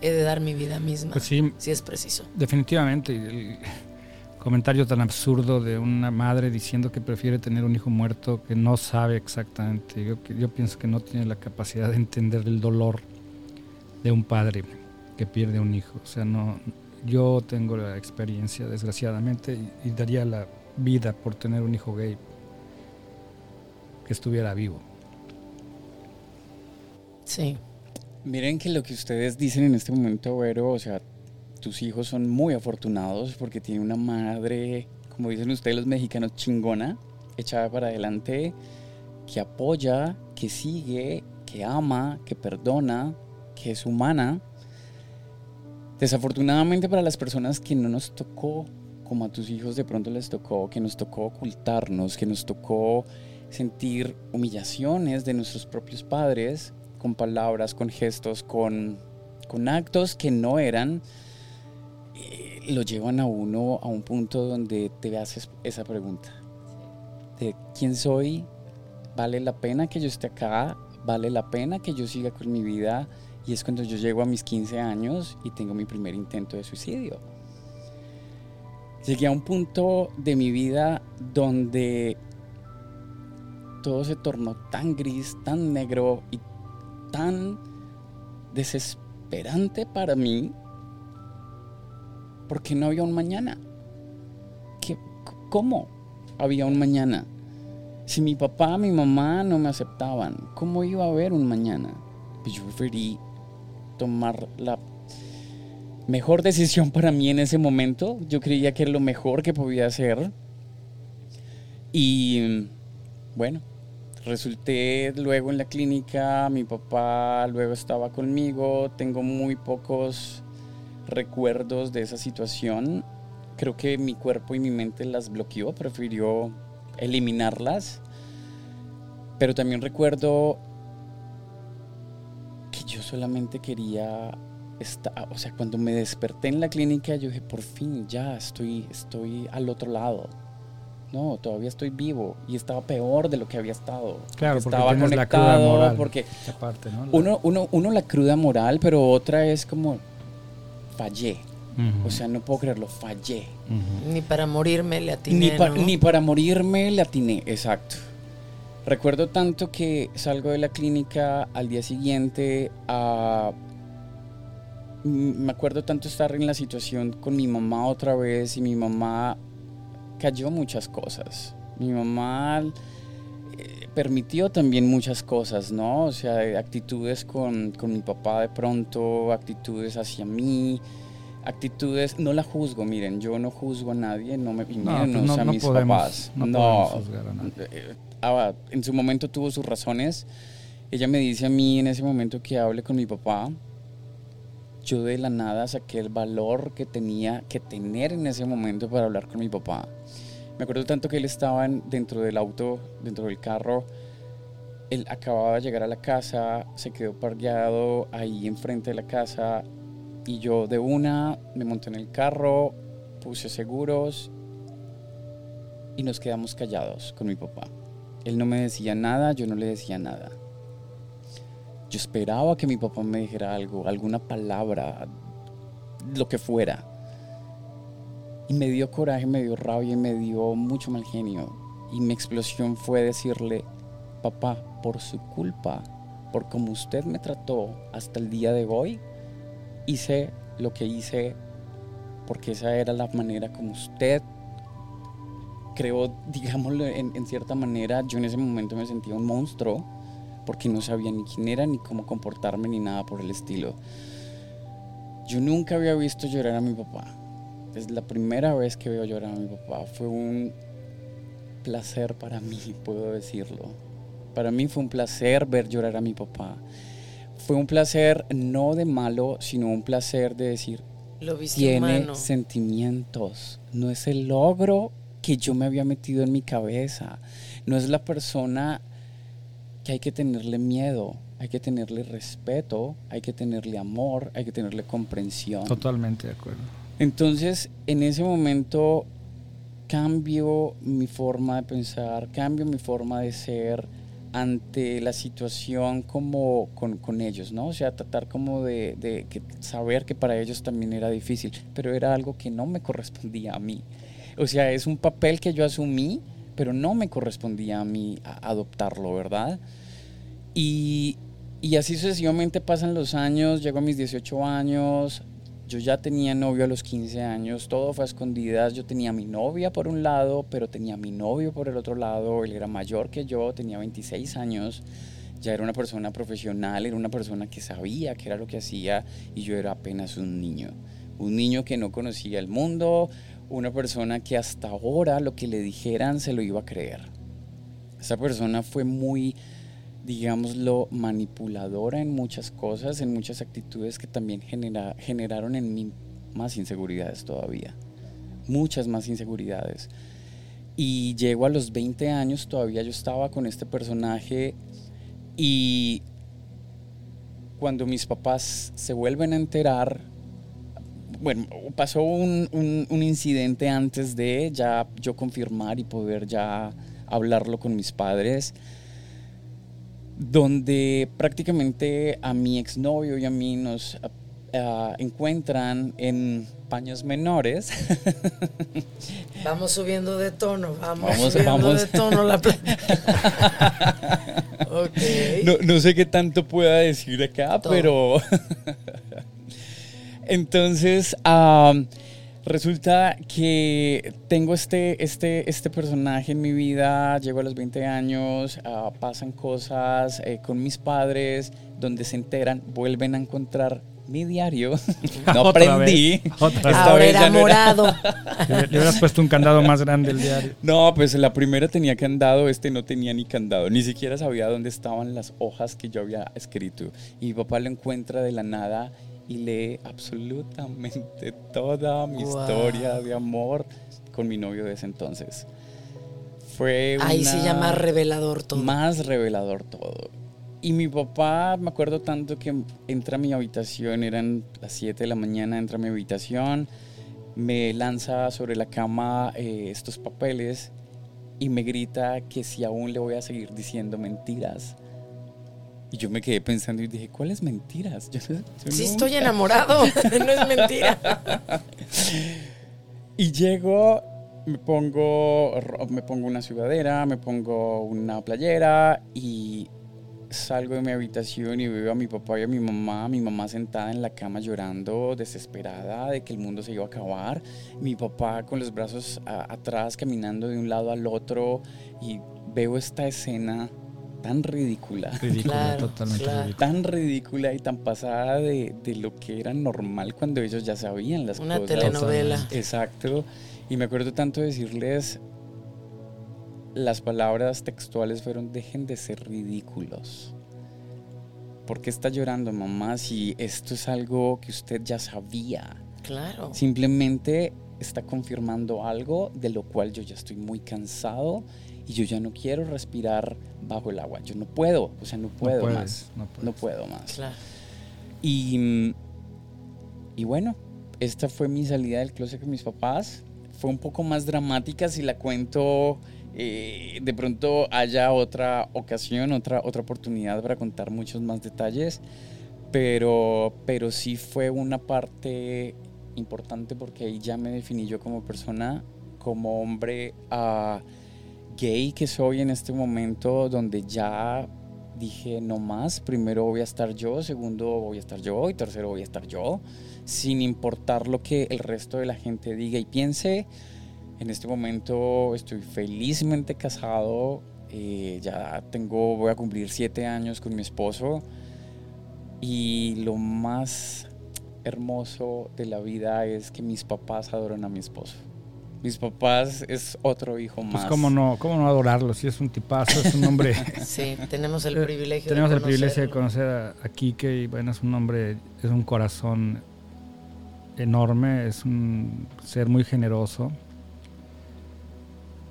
he de dar mi vida misma, pues si es preciso. Definitivamente. El comentario tan absurdo de una madre diciendo que prefiere tener un hijo muerto que no sabe exactamente. Yo, yo pienso que no tiene la capacidad de entender el dolor de un padre que pierde un hijo. O sea, no, yo tengo la experiencia, desgraciadamente, y, daría la vida por tener un hijo gay que estuviera vivo. Sí. Miren que lo que ustedes dicen en este momento, Vero, o sea, tus hijos son muy afortunados porque tienen una madre, como dicen ustedes los mexicanos, chingona, echada para adelante, que apoya, que sigue, que ama, que perdona, que es humana. Desafortunadamente para las personas que no nos tocó, como a tus hijos de pronto les tocó, que nos tocó ocultarnos, que nos tocó sentir humillaciones de nuestros propios padres, con palabras, con gestos, con, con actos que no eran, eh, lo llevan a uno a un punto donde te haces esa pregunta. De quién soy, vale la pena que yo esté acá, vale la pena que yo siga con mi vida y es cuando yo llego a mis 15 años y tengo mi primer intento de suicidio. Llegué a un punto de mi vida donde todo se tornó tan gris, tan negro y tan desesperante para mí porque no había un mañana. ¿Qué, ¿Cómo había un mañana? Si mi papá, mi mamá no me aceptaban, ¿cómo iba a haber un mañana? Pues yo preferí tomar la mejor decisión para mí en ese momento. Yo creía que era lo mejor que podía hacer. Y bueno, resulté luego en la clínica, mi papá luego estaba conmigo, tengo muy pocos recuerdos de esa situación. Creo que mi cuerpo y mi mente las bloqueó, prefirió eliminarlas. Pero también recuerdo que yo solamente quería estar, o sea, cuando me desperté en la clínica, yo dije, por fin, ya estoy, estoy al otro lado. No, todavía estoy vivo y estaba peor de lo que había estado. Claro, porque estaba la conectado, cruda moral. porque ¿no? La- uno, uno, uno la cruda moral, pero otra es como fallé. O sea, no puedo creerlo, fallé. Ni para morirme le atiné, Ni, pa- ¿no? ni para morirme le atiné, exacto. Recuerdo tanto que salgo de la clínica al día siguiente a... Me acuerdo tanto estar en la situación con mi mamá otra vez y mi mamá cayó muchas cosas. Mi mamá eh, permitió también muchas cosas, ¿no? O sea, de actitudes con, con mi papá de pronto, actitudes hacia mí, actitudes, no la juzgo, miren, yo no juzgo a nadie, no me y No, menos pues no- a no mis podemos- papás. no No, podemos juzgar a nadie. eh, ah, en su momento tuvo sus razones. Ella me dice a mí en ese momento que hable con mi papá. Yo de la nada saqué el valor que tenía que tener en ese momento para hablar con mi papá. Me acuerdo tanto que él estaba en- dentro del auto, dentro del carro. Él acababa de llegar a la casa, se quedó parqueado ahí enfrente de la casa y yo de una me monté en el carro, puse seguros y nos quedamos callados con mi papá. Él no me decía nada, yo no le decía nada. Yo esperaba que mi papá me dijera algo, alguna palabra, lo que fuera. Y me dio coraje, me dio rabia y me dio mucho mal genio. Y mi explosión fue decirle, papá, por su culpa, por como usted me trató hasta el día de hoy, hice lo que hice porque esa era la manera como usted creó, digámoslo en, en cierta manera, yo en ese momento me sentía un monstruo porque no sabía ni quién era, ni cómo comportarme, ni nada por el estilo. Yo nunca había visto llorar a mi papá. Es la primera vez que veo llorar a mi papá. Fue un placer para mí, *laughs* puedo decirlo. Para mí fue un placer ver llorar a mi papá. Fue un placer no de malo, sino un placer de decir, Lo tiene humano. sentimientos. No es el logro que yo me había metido en mi cabeza. No es la persona que hay que tenerle miedo. Hay que tenerle respeto, hay que tenerle amor, hay que tenerle comprensión. Totalmente de acuerdo. Entonces, en ese momento cambio mi forma de pensar, cambio mi forma de ser ante la situación como con, con ellos, ¿no? O sea, tratar como de, de que saber que para ellos también era difícil, pero era algo que no me correspondía a mí. O sea, es un papel que yo asumí, pero no me correspondía a mí adoptarlo, ¿verdad? Y, y así sucesivamente pasan los años, llego a mis 18 años, yo ya tenía novio a los 15 años, todo fue a escondidas, yo tenía mi novia por un lado, pero tenía mi novio por el otro lado, él era mayor que yo, tenía 26 años, ya era una persona profesional, era una persona que sabía qué era lo que hacía y yo era apenas un niño, un niño que no conocía el mundo, una persona que hasta ahora lo que le dijeran se lo iba a creer. Esa persona fue muy digámoslo, manipuladora en muchas cosas, en muchas actitudes que también genera- generaron en mí más inseguridades todavía, muchas más inseguridades. Y llego a los 20 años, todavía yo estaba con este personaje y cuando mis papás se vuelven a enterar, bueno, pasó un, un- un incidente antes de ya yo confirmar y poder ya hablarlo con mis padres donde prácticamente a mi exnovio y a mí nos ah, encuentran en paños menores. *laughs* Vamos subiendo de tono, vamos, Vamos, subiendo vamos. de tono la pla- *laughs* ok. no, no sé qué tanto pueda decir acá, Todo. pero... *laughs* Entonces, am, resulta que tengo este, este, este personaje en mi vida, llego a los 20 años, ah, pasan cosas eh, con mis padres, donde se enteran, vuelven a encontrar mi diario. *laughs* no aprendí. Ahora era morado. *laughs* Le, le, hubieras puesto un candado más grande el diario. No, pues la primera tenía candado, este no tenía ni candado. Ni siquiera sabía dónde estaban las hojas que yo había escrito. Y mi papá lo encuentra de la nada y lee absolutamente *laughs* toda mi historia de amor con mi novio de ese entonces. Fue Ahí se llama revelador todo. Más revelador todo. Y mi papá, me acuerdo tanto que entra a mi habitación, eran las 7 de la mañana, entra a mi habitación, me lanza sobre la cama eh, estos papeles y me grita que si aún le voy a seguir diciendo mentiras. Y yo me quedé pensando y dije, ¿cuáles mentiras? Yo, sí, estoy enamorado, *laughs* no es mentira. y llego, me pongo, me pongo una sudadera, me pongo una playera y salgo de mi habitación y veo a mi papá y a mi mamá, mi mamá sentada en la cama llorando, desesperada de que el mundo se iba a acabar, mi papá con los brazos atrás caminando de un lado al otro y veo esta escena tan ridícula, ridícula totalmente ridícula. tan ridícula y tan pasada de, de, lo que era normal cuando ellos ya sabían las Una cosas. Una telenovela. Exacto. Y me acuerdo tanto de decirles, las palabras textuales fueron, dejen de ser ridículos. ¿Por qué está llorando mamá si esto es algo que usted ya sabía? Claro. Simplemente está confirmando algo de lo cual yo ya estoy muy cansado y yo ya no quiero respirar bajo el agua. Yo no puedo, o sea, no puedo más. No, no, puedo más. Claro. Y, y bueno, esta fue mi salida del closet con mis papás. Fue un poco más dramática si la cuento eh, de pronto haya otra ocasión, otra, otra oportunidad para contar muchos más detalles, pero, pero sí fue una parte importante porque ahí ya me definí yo como persona, como hombre uh, gay que soy en este momento, donde ya dije no más, primero voy a estar yo, segundo voy a estar yo y tercero voy a estar yo, sin importar lo que el resto de la gente diga y piense en este momento estoy felizmente casado, eh, ya tengo, voy a cumplir siete años con mi esposo y lo más hermoso de la vida es que mis papás adoran a mi esposo. Mis papás es otro hijo pues más. cómo no, cómo no adorarlo, si es un tipazo, es un hombre... *laughs* sí, tenemos el privilegio Tenemos de el privilegio de conocer a, a Kike y bueno, es un hombre, es un corazón enorme, es un ser muy generoso.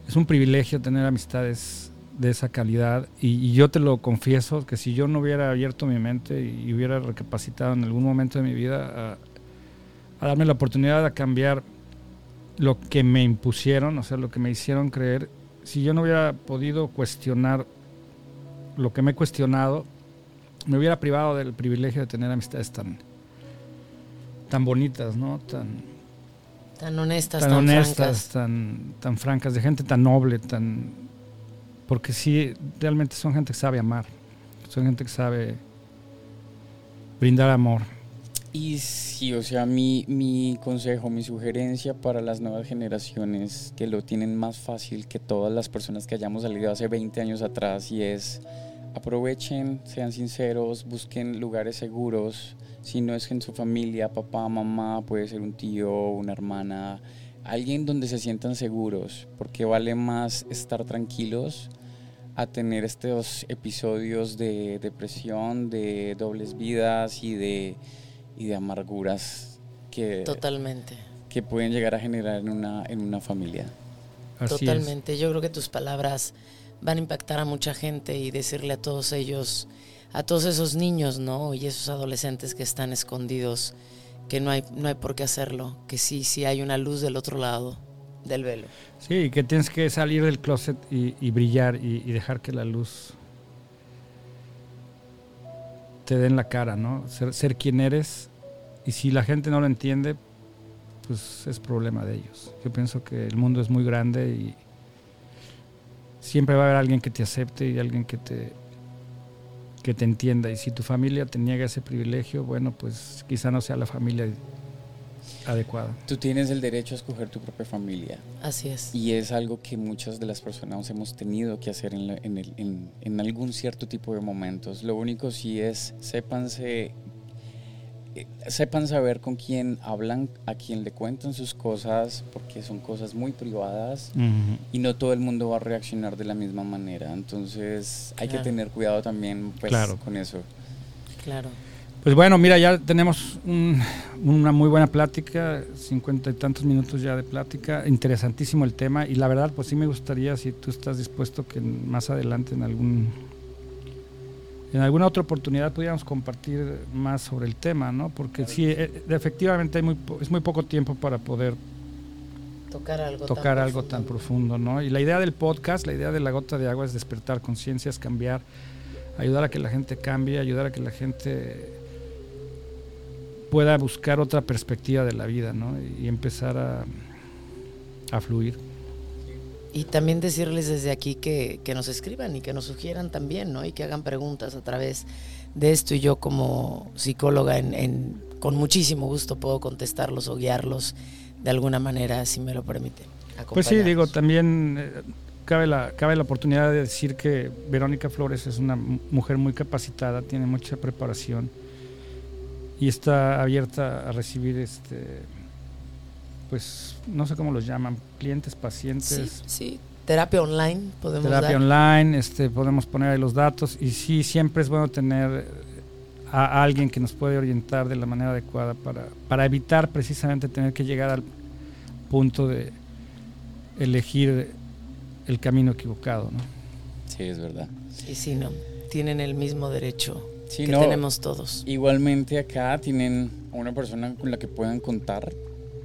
Es un privilegio tener amistades de esa calidad y, yo te lo confieso que si yo no hubiera abierto mi mente y hubiera recapacitado en algún momento de mi vida a, darme la oportunidad de cambiar lo que me impusieron, o sea, lo que me hicieron creer, si yo no hubiera podido cuestionar lo que me he cuestionado, me hubiera privado del privilegio de tener amistades tan, tan bonitas, ¿no? Tan, Tan honestas, tan, tan honestas, francas. tan, tan francas, de gente tan noble, tan porque sí, realmente son gente que sabe amar, son gente que sabe brindar amor. Y sí, o sea, mi, mi consejo, mi sugerencia para las nuevas generaciones que lo tienen más fácil que todas las personas que hayamos salido hace 20 años atrás y es aprovechen, sean sinceros, busquen lugares seguros, si no es en su familia, papá, mamá, puede ser un tío, una hermana, alguien donde se sientan seguros, porque vale más estar tranquilos a tener estos episodios de depresión, de dobles vidas y de, y de amarguras que, Totalmente. que pueden llegar a generar en una, en una familia. Así Totalmente. Yo creo que tus palabras van a impactar a mucha gente y decirle a todos ellos, a todos esos niños, ¿no? Y esos adolescentes que están escondidos, que no hay, no hay por qué hacerlo, que sí, sí hay una luz del otro lado del velo. Sí, que tienes que salir del closet y, brillar y, y, dejar que la luz te dé en la cara, ¿no? Ser, ser quien eres y si la gente no lo entiende, pues es problema de ellos. Yo pienso que el mundo es muy grande y siempre va a haber alguien que te acepte y alguien que te que te entienda. Y si tu familia te niega ese privilegio, bueno, pues quizá no sea la familia adecuada. Tú tienes el derecho a escoger tu propia familia. Así es. Y es algo que muchas de las personas hemos tenido que hacer en, la, en, el, en, en, algún cierto tipo de momentos. Lo único sí es, sépanse sepan saber con quién hablan, a quién le cuentan sus cosas, porque son cosas muy privadas y no todo el mundo va a reaccionar de la misma manera. Entonces hay que tener cuidado también pues, con eso. Claro. Pues bueno, mira, ya tenemos una muy buena plática, cincuenta y tantos minutos ya de plática, interesantísimo el tema y la verdad, pues sí me gustaría, si tú estás dispuesto, que más adelante en algún en alguna otra oportunidad pudiéramos compartir más sobre el tema, ¿no? Porque sí, eh, efectivamente hay muy, es muy poco tiempo para poder tocar algo, tocar tan, algo profundo. tan profundo, ¿no? Y la idea del podcast, la idea de la gota de agua es despertar conciencias, cambiar, ayudar a que la gente cambie, ayudar a que la gente pueda buscar otra perspectiva de la vida, ¿no? Y empezar a, a fluir. Y también decirles desde aquí que, nos escriban y que nos sugieran también, ¿no? Y que hagan preguntas a través de esto. Y yo como psicóloga en, con muchísimo gusto puedo contestarlos o guiarlos de alguna manera, si me lo permite. Pues sí, digo, también eh, cabe, la, cabe la oportunidad de decir que Verónica Flores es una mujer muy capacitada, tiene mucha preparación y está abierta a recibir este pues no sé cómo los llaman, clientes, pacientes. Sí, sí. terapia online podemos Terapia online, este, podemos poner ahí los datos y sí, siempre es bueno tener a alguien que nos puede orientar de la manera adecuada para, para evitar precisamente tener que llegar al punto de elegir el camino equivocado, ¿no? Sí, es verdad. Y si no, tienen el mismo derecho que tenemos todos. Igualmente acá tienen una persona con la que puedan contar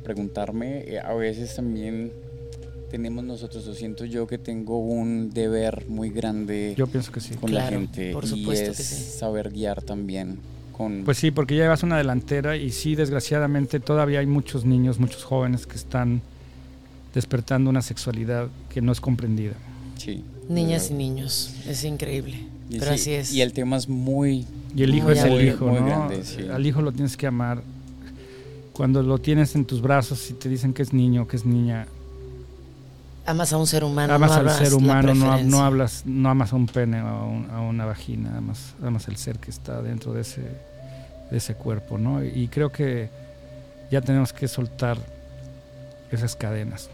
preguntarme, eh, a veces también tenemos nosotros, o siento yo que tengo un deber muy grande yo pienso que sí. con la gente por y es saber guiar también. Con pues sí, porque ya llevas una delantera y sí, desgraciadamente todavía hay muchos niños, muchos jóvenes que están despertando una sexualidad que no es comprendida. Sí. Niñas y niños, es increíble. pero así es. Y el tema es muy... Y el hijo es el hijo, ¿no? Al hijo lo tienes que amar cuando lo tienes en tus brazos y te dicen que es niño, que es niña. Amas a un ser humano. Amas al ser humano, no, hablas, no amas a un pene o a, una vagina, amas, amas el ser que está dentro de ese, de ese cuerpo, ¿no? Y creo que ya tenemos que soltar esas cadenas.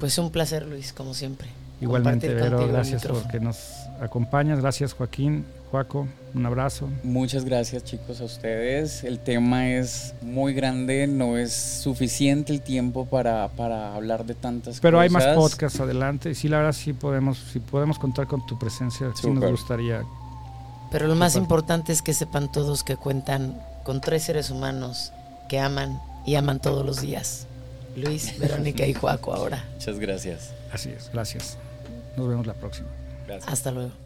Pues un placer, Luis, como siempre. Igualmente, Vero, gracias por que nos acompañas. Gracias, Joaquín. Juaco, un abrazo. Muchas gracias chicos a ustedes. El tema es muy grande, no es suficiente el tiempo para, para hablar de tantas Pero cosas. Pero hay más podcasts adelante y sí, la verdad sí podemos, si podemos contar con tu presencia, sí nos gustaría. Pero lo más importante es que sepan todos que cuentan con tres seres humanos que aman y aman todos los días. Luis, *laughs* Verónica y Juaco ahora. Muchas gracias. Así es, gracias. Nos vemos la próxima. Hasta luego.